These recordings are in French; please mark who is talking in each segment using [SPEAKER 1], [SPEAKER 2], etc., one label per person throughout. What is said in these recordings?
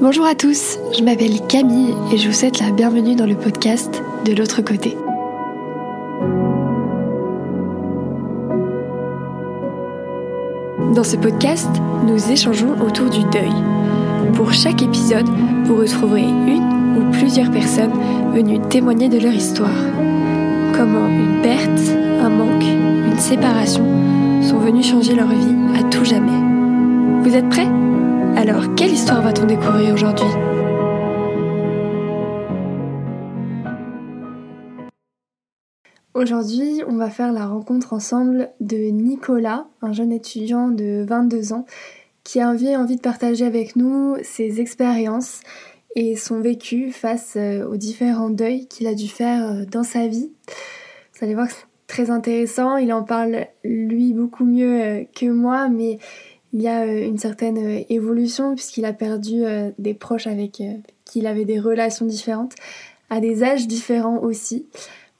[SPEAKER 1] Bonjour à tous, je m'appelle Camille et je vous souhaite la bienvenue dans le podcast de l'autre côté. Dans ce podcast, nous échangeons autour du deuil. Pour chaque épisode, vous retrouverez une ou plusieurs personnes venues témoigner de leur histoire. Comment une perte, un manque, une séparation sont venus changer leur vie à tout jamais. Vous êtes prêts? Alors, quelle histoire va-t-on découvrir aujourd'hui Aujourd'hui, on va faire la rencontre ensemble de Nicolas, un jeune étudiant de 22 ans, qui a envie, de partager avec nous ses expériences et son vécu face euh, aux différents deuils qu'il a dû faire euh, dans sa vie. Vous allez voir que c'est très intéressant, il en parle lui beaucoup mieux euh, que moi, mais il y a une certaine évolution puisqu'il a perdu des proches avec qui il avait des relations différentes, à des âges différents aussi.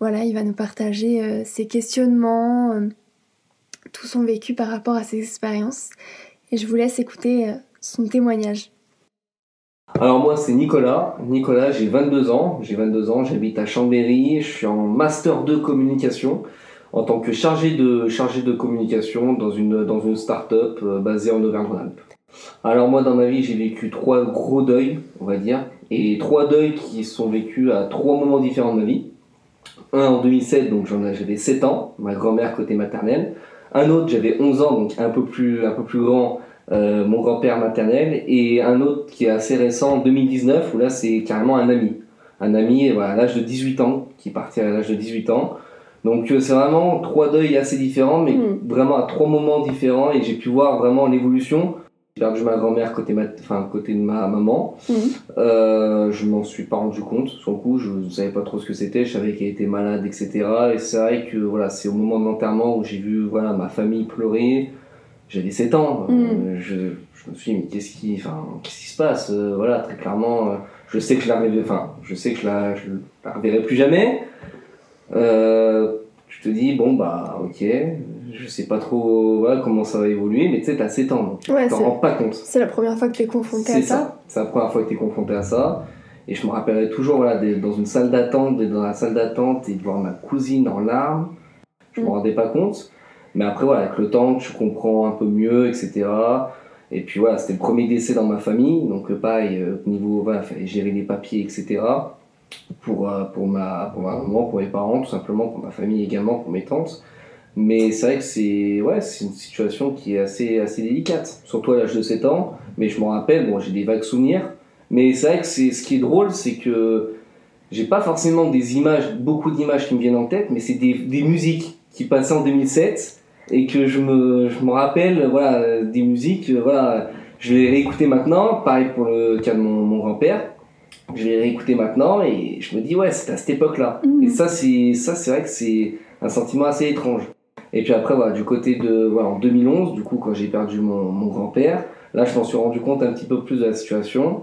[SPEAKER 1] Voilà, il va nous partager ses questionnements, tout son vécu par rapport à ses expériences. Et je vous laisse écouter son témoignage.
[SPEAKER 2] Alors moi c'est Nicolas. Nicolas, j'ai 22 ans. J'ai 22 ans, j'habite à Chambéry. Je suis en master 2 communication en tant que chargé de chargé de communication dans une dans une start-up euh, basée en Auvergne-Rhône-Alpes. Alors moi dans ma vie, j'ai vécu trois gros deuils, on va dire, et trois deuils qui sont vécus à trois moments différents de ma vie. Un en 2007, donc j'avais 7 ans, ma grand-mère côté maternelle. Un autre, j'avais 11 ans, donc un peu plus un peu plus grand, euh, mon grand-père maternel, et un autre qui est assez récent en 2019, où là c'est carrément un ami. Un ami à l'âge de 18 ans, qui parti à l'âge de 18 ans. Donc euh, c'est vraiment trois deuils assez différents, mais hmm. vraiment à trois moments différents, et j'ai pu voir vraiment l'évolution. J'ai perdu ma grand-mère côté, enfin, côté de ma maman. Hmm. Euh, je m'en suis pas rendu compte. Sur le coup, je ne savais pas trop ce que c'était. Je savais qu'elle était malade, etc. Et c'est vrai que voilà, c'est au moment de l'enterrement où j'ai vu voilà, ma famille pleurer j'avais 7 ans. Euh, mm. je, je, me suis dit, mais qu'est-ce qui, enfin, qu'est-ce qui se passe euh, Voilà, très clairement, euh, je sais que je la enfin, je sais que je la, je la reverrai plus jamais. Te dis, bon, bah, ok, je sais pas trop voilà, comment ça va évoluer, mais tu sais, t'as 7 ans, donc ouais, t'en rends pas compte.
[SPEAKER 1] C'est la première fois que t'es confronté à ça, ça.
[SPEAKER 2] C'est la première fois que t'es confronté à ça. Et je me rappellerai toujours, voilà, dans une salle d'attente, dans la salle d'attente et de voir ma cousine en larmes. Je me mm. rendais pas compte. Mais après, voilà, avec le temps, tu comprends un peu mieux, etc. Et puis voilà, c'était le premier décès dans ma famille, donc euh, pareil, euh, au niveau, voilà, il fallait gérer les papiers, etc. Pour, euh, pour, ma, pour ma maman, pour mes parents, tout simplement, pour ma famille également, pour mes tantes. Mais c'est vrai que c'est ouais, une situation qui est assez, assez délicate, surtout à l'âge de 7 ans. Mais je m'en rappelle, bon, j'ai des vagues souvenirs. Mais c'est vrai que ce qui est drôle, c'est que j'ai pas forcément des images, beaucoup d'images qui me viennent en tête, mais c'est des, des musiques qui passaient en 2007 et que je me, je me rappelle voilà, des musiques, euh, voilà, je les réécouter maintenant, pareil pour le cas de mon, mon grand-père, je les réécouter maintenant et je me dis ouais c'était à cette époque-là. Mmh. Et ça c'est ça c'est vrai que c'est un sentiment assez étrange. Et puis après voilà du côté de voilà en 2011 du coup quand j'ai perdu mon, mon grand-père, là je m'en suis rendu compte un petit peu plus de la situation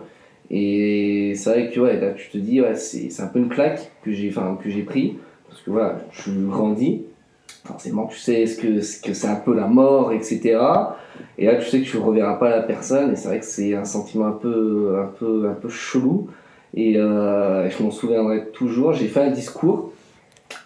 [SPEAKER 2] et c'est vrai que ouais là tu te dis ouais c'est un peu une claque que j'ai enfin que j'ai pris parce que voilà je grandis forcément tu sais ce que ce que c'est un peu la mort etc et là tu sais que tu ne reverras pas la personne et c'est vrai que c'est un sentiment un peu un peu un peu chelou et euh, je m'en souviendrai toujours. J'ai fait un discours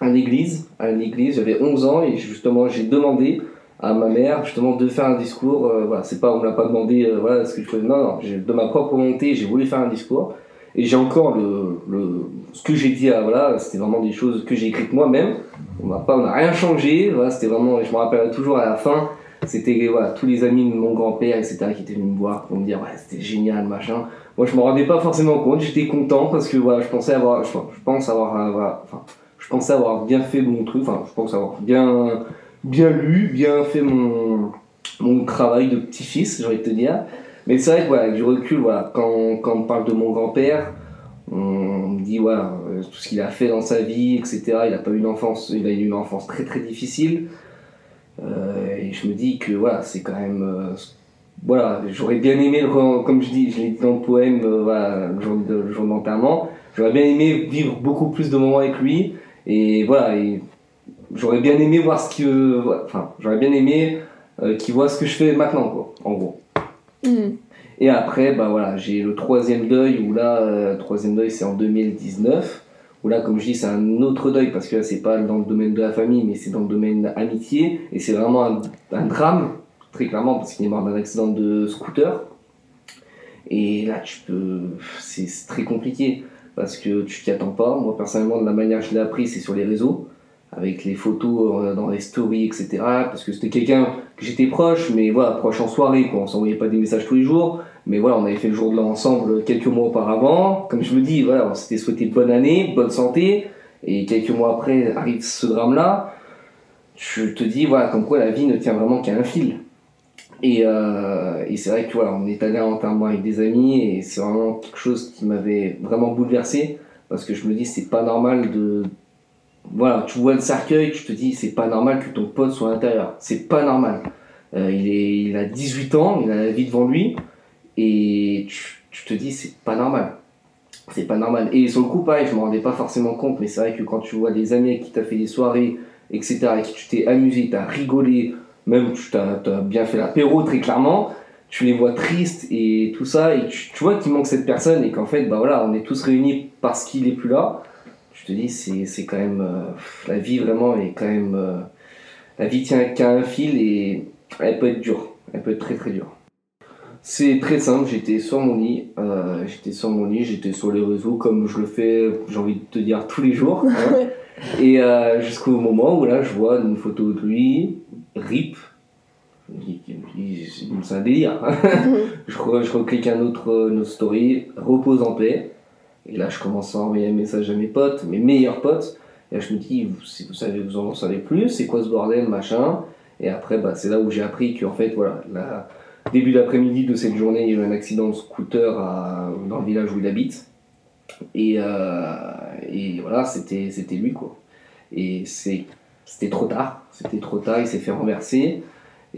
[SPEAKER 2] à l'église à l'église j'avais 11 ans et justement j'ai demandé à ma mère justement de faire un discours. Euh, voilà c'est pas on me l'a pas demandé euh, voilà ce que je faisais. Non non de ma propre volonté j'ai voulu faire un discours. Et j'ai encore le, le, ce que j'ai dit, voilà, c'était vraiment des choses que j'ai écrites moi-même. On n'a pas, on n'a rien changé. Voilà, c'était vraiment, je me rappelle toujours à la fin, c'était voilà, tous les amis de mon grand-père, etc., qui étaient venus me voir pour me dire, ouais, c'était génial, machin. Moi, je me rendais pas forcément compte. J'étais content parce que voilà, je pensais avoir, bien fait mon truc. Enfin, je pense avoir bien, lu, bien fait mon, travail de petit-fils, j'ai envie de te dire. Mais c'est vrai que voilà, du recul, quand, on parle de mon grand-père, on me dit euh, tout ce qu'il a fait dans sa vie, etc. Il a pas eu une il a eu une enfance très très difficile. Euh, et je me dis que voilà, c'est quand même. Euh, voilà, j'aurais bien aimé, comme je dis, je l'ai dit dans le poème, voilà, le jour, de, jour d'enterrement, j'aurais bien aimé vivre beaucoup plus de moments avec lui. Et voilà, et j'aurais bien aimé voir ce que. Enfin, j'aurais bien aimé qu'il voit ce que je fais maintenant, quoi, en gros. Mm. Et après, bah voilà, j'ai le troisième deuil, où là, euh, troisième deuil, c'est en 2019. Où là, comme je dis, c'est un autre deuil, parce que c'est pas dans le domaine de la famille, mais c'est dans le domaine amitié. Et c'est vraiment un, un, drame, très clairement, parce qu'il est mort d'un accident de scooter. Et là, tu peux. C'est très compliqué, parce que tu t'y attends pas. Moi, personnellement, de la manière que je l'ai appris, c'est sur les réseaux avec les photos euh, dans les stories, etc. Parce que c'était quelqu'un que j'étais proche, mais voilà, proche en soirée, quoi. On s'envoyait pas des messages tous les jours, mais voilà, on avait fait le jour de l'an ensemble quelques mois auparavant. Comme je me dis, voilà, on s'était souhaité bonne année, bonne santé, et quelques mois après arrive ce drame-là. Tu te dis, voilà, comme quoi la vie ne tient vraiment qu'à un fil. Et, euh, et c'est vrai que voilà, on est allé en enterrement avec des amis, et c'est vraiment quelque chose qui m'avait vraiment bouleversé, parce que je me dis, c'est pas normal de voilà, tu vois le cercueil, tu te dis c'est pas normal que ton pote soit à l'intérieur. C'est pas normal. Euh, il, est, il a 18 ans, il a la vie devant lui, et tu, te dis c'est pas normal. C'est pas normal. Et sur le coup, pareil, je me rendais pas forcément compte, mais c'est vrai que quand tu vois des amis avec qui t'as fait des soirées, etc., avec qui tu t'es amusé, t'as rigolé, même tu t'as as bien fait l'apéro très clairement, tu les vois tristes et tout ça, et tu, vois qu'il manque cette personne, et qu'en fait, bah voilà, on est tous réunis parce qu'il est plus là je te dis, c'est quand même. Euh, la vie vraiment est quand même. Euh, la vie tient qu'à un fil et elle peut être dure. Elle peut être très très dure. C'est très simple, j'étais sur mon lit, euh, j'étais sur mon lit, j'étais sur les réseaux comme je le fais, j'ai envie de te dire, tous les jours. Hein. et jusqu'au moment où là, je vois une photo de lui, RIP. C'est un délire. je, je reclique un autre, autre story, repose en paix. Et là, je commence à envoyer un message à mes potes, mes meilleurs potes. Et là, je me dis, si vous savez, vous en savez plus, c'est quoi ce bordel, machin? Et après, bah, c'est là où j'ai appris qu'en fait, voilà, la, début d'après-midi de cette journée, il y a eu un accident de scooter dans le village où il habite. Et, euh, voilà, c'était, lui, quoi. Et c'était trop tard. C'était trop tard, il s'est fait renverser.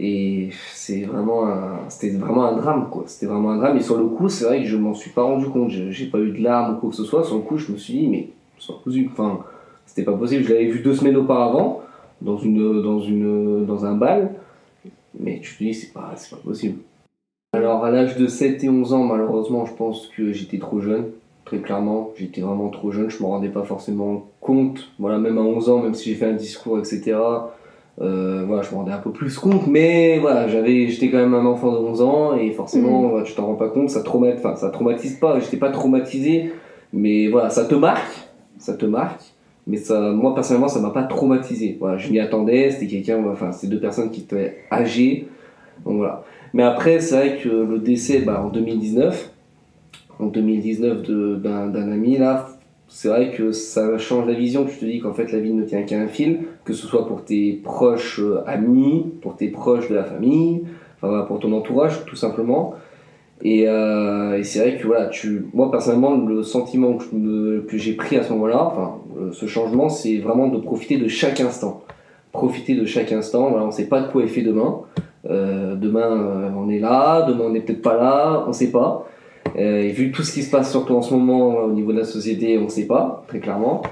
[SPEAKER 2] Et c'est vraiment c'était vraiment un drame, quoi. C'était vraiment un drame. Et sur le coup, c'est vrai que je m'en suis pas rendu compte. J'ai pas eu de larmes ou quoi que ce soit. Sur le coup, je me suis dit, mais. Enfin, c'était pas possible. Je l'avais vu deux semaines auparavant, dans, une, dans, une, dans un bal. Mais tu te dis, c'est pas, c'est pas possible. Alors, à l'âge de 7 et 11 ans, malheureusement, je pense que j'étais trop jeune. Très clairement, j'étais vraiment trop jeune. Je me rendais pas forcément compte. Voilà, même à 11 ans, même si j'ai fait un discours, etc euh, voilà, je me rendais un peu plus compte, mais voilà, j'avais, j'étais quand même un enfant de 11 ans et forcément, mm. tu t'en rends pas compte, ça traumatise, enfin, ça traumatise pas, j'étais pas traumatisé, mais voilà, ça te marque, ça te marque, mais ça, moi personnellement, ça m'a pas traumatisé. Voilà, je m'y attendais, c'était quelqu'un, enfin, c'est deux personnes qui étaient âgées, donc voilà. Mais après, c'est vrai que le décès, bah, en 2019, en 2019 d'un ami là, c'est vrai que ça change la vision. Tu te dis qu'en fait la vie ne tient qu'à un fil, que ce soit pour tes proches euh, amis, pour tes proches de la famille, enfin pour ton entourage tout simplement. Et, euh, et c'est vrai que voilà, tu, moi personnellement, le sentiment que, j'ai pris à ce moment-là, enfin euh, ce changement, c'est vraiment de profiter de chaque instant. Profiter de chaque instant. Voilà, on ne sait pas de quoi est fait demain. Euh, demain, euh, on est là, demain on n'est peut-être pas là, on ne sait pas. Euh, et vu tout ce qui se passe surtout en ce moment au niveau de la société, on ne sait pas, très clairement.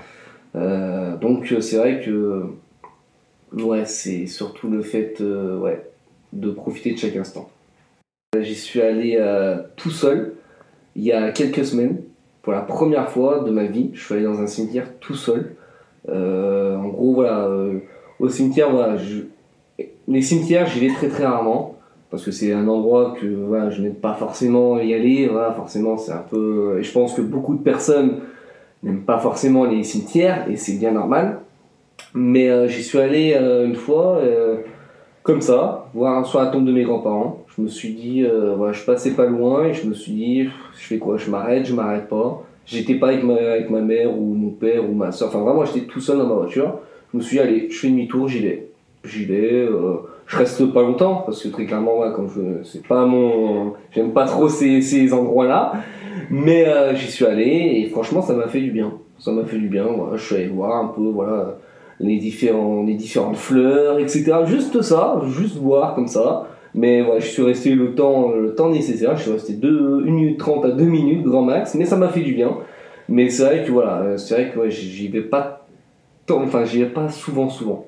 [SPEAKER 2] Donc c'est vrai que ouais, c'est surtout le fait ouais, de profiter de chaque instant. J'y suis allé tout seul il y a quelques semaines. Pour la première fois de ma vie, je suis allé dans un cimetière tout seul. en gros, voilà, au cimetière, voilà, les cimetières, j'y vais très très rarement parce que c'est un endroit que voilà, je n'aime pas forcément y aller. Voilà, forcément, c'est un peu. Et je pense que beaucoup de personnes n'aiment pas forcément les cimetières et c'est bien normal. Mais euh, j'y suis allé euh, une fois, euh, comme ça, voir sur la tombe de mes grands-parents. Je me suis dit, voilà, je passais pas loin et je me suis dit, je fais quoi? Je m'arrête, je m'arrête pas. J'étais pas avec ma, avec ma mère ou mon père ou ma soeur. Enfin, vraiment, j'étais tout seul dans ma voiture. Je me suis dit, allez, je fais demi-tour, j'y vais. J'y vais je reste pas longtemps parce que très clairement comme je c'est pas mon j'aime pas trop ces, ces endroits là mais euh, j'y suis allé et franchement ça m'a fait du bien ça m'a fait du bien voilà, je suis allé voir un peu voilà les différents les différentes fleurs etc juste ça juste voir comme ça. Mais voilà je suis resté le temps le temps nécessaire. Je suis resté 1 minute 30 à 2 minutes grand max. Mais ça m'a fait du bien. Mais c'est vrai que voilà c'est vrai que j'y vais pas tant enfin j'y vais pas souvent souvent.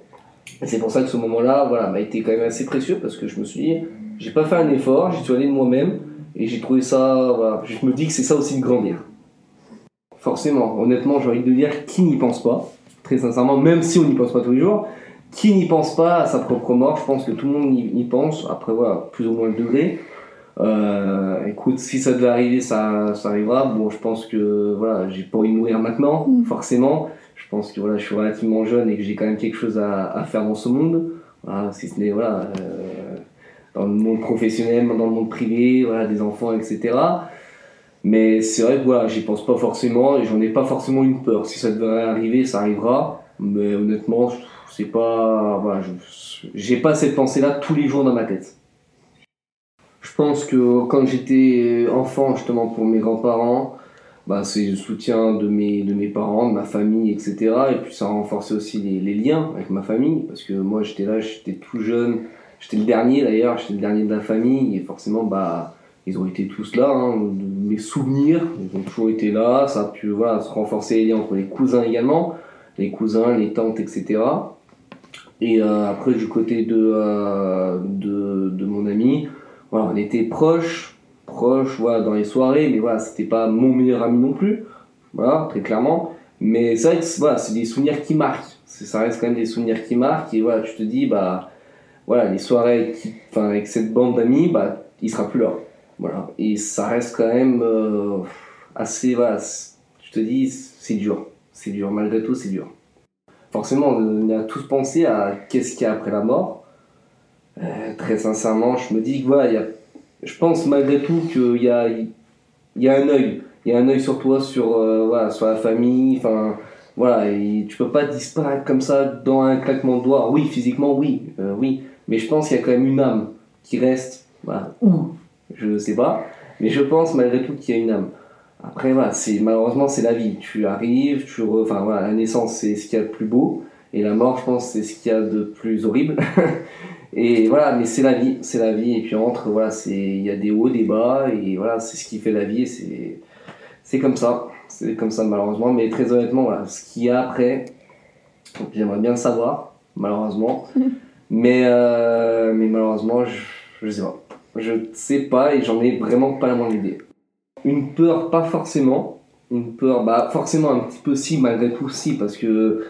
[SPEAKER 2] C'est pour ça que ce moment-là, voilà, m'a été quand même assez précieux parce que je me suis dit, j'ai pas fait un effort, j'y suis allé de moi-même Et j'ai trouvé ça, voilà, je me dis que c'est ça aussi de grandir. Forcément, honnêtement, j'ai envie de dire qui n'y pense pas, très sincèrement, même si on n'y pense pas tous les jours, qui n'y pense pas à sa propre mort, je pense que tout le monde y, pense, après voilà, plus ou moins le degré. Euh, écoute, si ça devait arriver, ça, ça arrivera. Bon, je pense que voilà, j'ai pas envie de mourir maintenant, mm. forcément. Je pense que voilà, je suis relativement jeune et que j'ai quand même quelque chose à, à faire dans ce monde. Voilà, si ce n'est voilà, euh, dans le monde professionnel, dans le monde privé, voilà, des enfants, etc. Mais c'est vrai que voilà, j'y pense pas forcément et j'en ai pas forcément une peur. Si ça devait arriver, ça arrivera. Mais honnêtement, c'est pas, voilà, j'ai pas cette pensée-là tous les jours dans ma tête. Je pense que quand j'étais enfant, justement pour mes grands-parents, bah, c'est le soutien de mes, de mes parents, de ma famille, etc. Et puis ça a renforcé aussi les, les liens avec ma famille, parce que moi j'étais là, j'étais tout jeune, j'étais le dernier d'ailleurs, j'étais le dernier de la famille, et forcément, bah, ils ont été tous là, hein, mes souvenirs, ils ont toujours été là, ça a pu voilà, se renforcer les liens entre les cousins également, les cousins, les tantes, etc. Et euh, après, du côté de, euh, de, de, mon ami, voilà, on était proches, proche, voilà, dans les soirées, mais voilà, c'était pas mon meilleur ami non plus, voilà, très clairement. Mais c'est vrai que voilà, c'est des souvenirs qui marquent, ça reste quand même des souvenirs qui marquent, et voilà, tu te dis, bah, voilà, les soirées avec cette bande d'amis, bah, il sera plus là. Voilà, et ça reste quand même euh, assez, voilà, tu te dis, c'est dur, c'est dur, malgré tout, c'est dur. Forcément, on a tous pensé à qu'est-ce qu'il y a après la mort. Euh, très sincèrement, je me dis que voilà, je pense malgré tout qu'il y a, y a un œil. Il y a un œil sur toi, sur, euh, voilà, la famille. Enfin, voilà, et tu peux pas disparaître comme ça dans un claquement de doigts. Oui, physiquement, oui, oui. Mais je pense qu'il y a quand même une âme qui reste. Voilà, Je sais pas. Mais je pense malgré tout qu'il y a une âme. Après, voilà, c'est, malheureusement, c'est la vie. Tu arrives, tu enfin, voilà, la naissance, c'est ce qu'il y a de plus beau. Et la mort, je pense, c'est ce qu'il y a de plus horrible. Et voilà, mais c'est la vie, c'est la vie. Et puis entre, voilà, c'est il y a des hauts, des bas, et voilà, c'est ce qui fait la vie. C'est c'est comme ça, c'est comme ça malheureusement. Mais très honnêtement, voilà, ce qu'il y a après, j'aimerais bien le savoir, malheureusement. mais euh, mais malheureusement, je, je sais pas, je sais pas et j'en ai vraiment pas la moindre idée. Une peur, pas forcément. Une peur, bah forcément un petit peu si, malgré tout si, parce que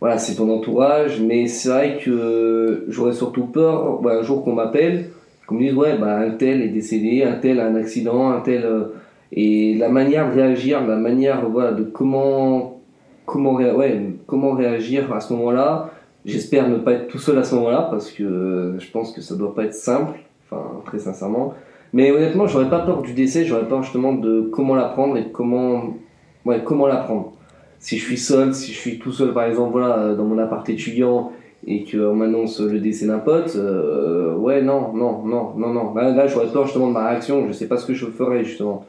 [SPEAKER 2] voilà, c'est ton entourage, mais c'est vrai que j'aurais surtout peur un jour qu'on m'appelle, qu'on me dise ouais bah un tel est décédé, un tel a un accident, un tel euh, et la manière de réagir, la manière voilà de comment comment réagir à ce moment-là. J'espère ne pas être tout seul à ce moment-là parce que je pense que ça doit pas être simple, très sincèrement. Mais honnêtement, j'aurais pas peur du décès, j'aurais peur justement de comment l'apprendre et comment ouais comment l'apprendre si je suis seul, si je suis tout seul par exemple voilà, dans mon appart étudiant et qu'on m'annonce le décès d'un pote, euh, ouais non, non, non, non, non. Là, là j'aurais peur justement de ma réaction, je sais pas ce que je ferais justement.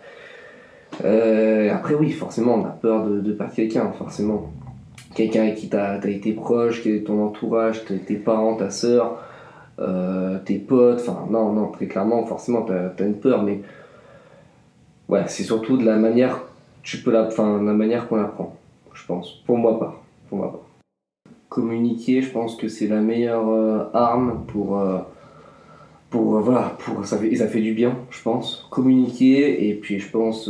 [SPEAKER 2] Euh, après oui, forcément on a peur de, de perdre quelqu'un, forcément. Quelqu'un qui as été proche, qui est ton entourage, tes parents, ta soeur, euh, tes potes, enfin non, non, très clairement, forcément t'as as une peur, mais ouais, c'est surtout de la manière, tu peux la, enfin, la manière qu'on apprend je pense. Pour moi pas. Pour moi pas. Communiquer, je pense que c'est la meilleure euh, arme pour. Euh, pour voilà, pour, ça, fait, ça fait du bien, je pense. Communiquer et puis je pense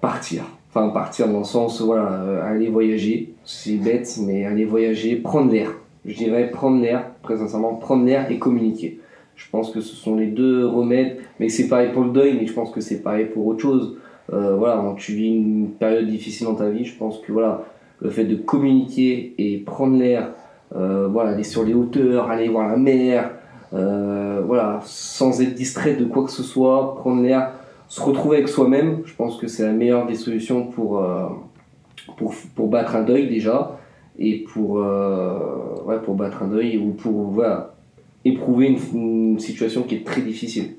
[SPEAKER 2] partir. Enfin, partir dans le sens, voilà, aller voyager. C'est bête, mais aller voyager, prendre l'air. Je dirais prendre l'air, très sincèrement, prendre l'air et communiquer. Je pense que ce sont les deux remèdes, mais c'est pareil pour le deuil, mais je pense que c'est pareil pour autre chose. Euh, voilà, tu vis une période difficile dans ta vie, je pense que voilà, le fait de communiquer et prendre l'air, euh, voilà, aller sur les hauteurs, aller voir la mer, euh, voilà, sans être distrait de quoi que ce soit, prendre l'air, se retrouver avec soi-même, je pense que c'est la meilleure des solutions pour, pour, pour, battre un deuil déjà, et pour, ouais, pour battre un deuil, ou pour voilà, éprouver une situation qui est très difficile.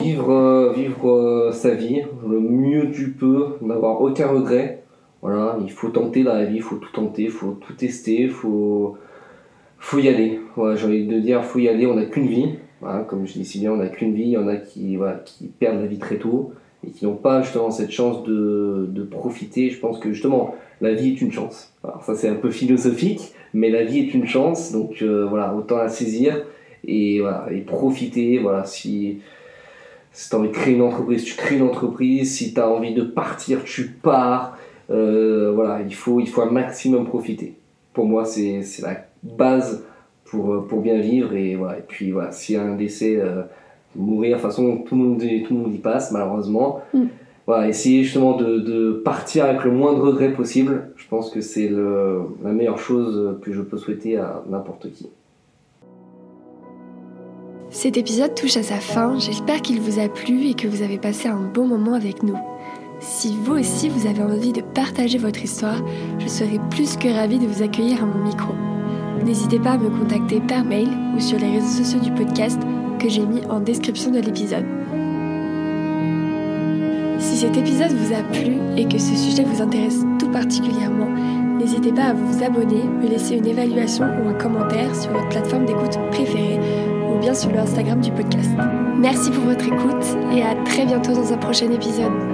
[SPEAKER 2] Vivre, euh, vivre euh, sa vie le mieux tu peux, n'avoir aucun regret. Voilà, il faut tenter la vie, il faut tout tenter, il faut tout tester, il faut, faut y aller. Voilà, j'ai envie de dire, faut y aller, on n'a qu'une vie. Comme je dis si bien, on n'a qu'une vie, il y en a qui, voilà, qui perdent la vie très tôt et qui n'ont pas justement cette chance de, de, profiter. Je pense que justement, la vie est une chance. Alors ça c'est un peu philosophique, mais la vie est une chance, donc euh, voilà, autant la saisir et, voilà, et profiter. Voilà, si, Si tu as envie de créer une entreprise, tu crées une entreprise. Si tu as envie de partir, tu pars. Euh, voilà, il faut, il faut un maximum profiter. Pour moi, c'est la base pour, pour bien vivre. Et, voilà. et puis, voilà, s'il y a un décès, euh, mourir, de toute façon, tout le monde, tout le monde y passe, malheureusement. Mm. Voilà, essayer justement de, de, partir avec le moins de regrets possible. Je pense que c'est la meilleure chose que je peux souhaiter à n'importe qui.
[SPEAKER 1] Cet épisode touche à sa fin, j'espère qu'il vous a plu et que vous avez passé un bon moment avec nous. Si vous aussi vous avez envie de partager votre histoire, je serai plus que ravie de vous accueillir à mon micro. N'hésitez pas à me contacter par mail ou sur les réseaux sociaux du podcast que j'ai mis en description de l'épisode. Si cet épisode vous a plu et que ce sujet vous intéresse tout particulièrement, n'hésitez pas à vous abonner, me laisser une évaluation ou un commentaire sur votre plateforme d'écoute préférée ou bien sur le Instagram du podcast. Merci pour votre écoute et à très bientôt dans un prochain épisode.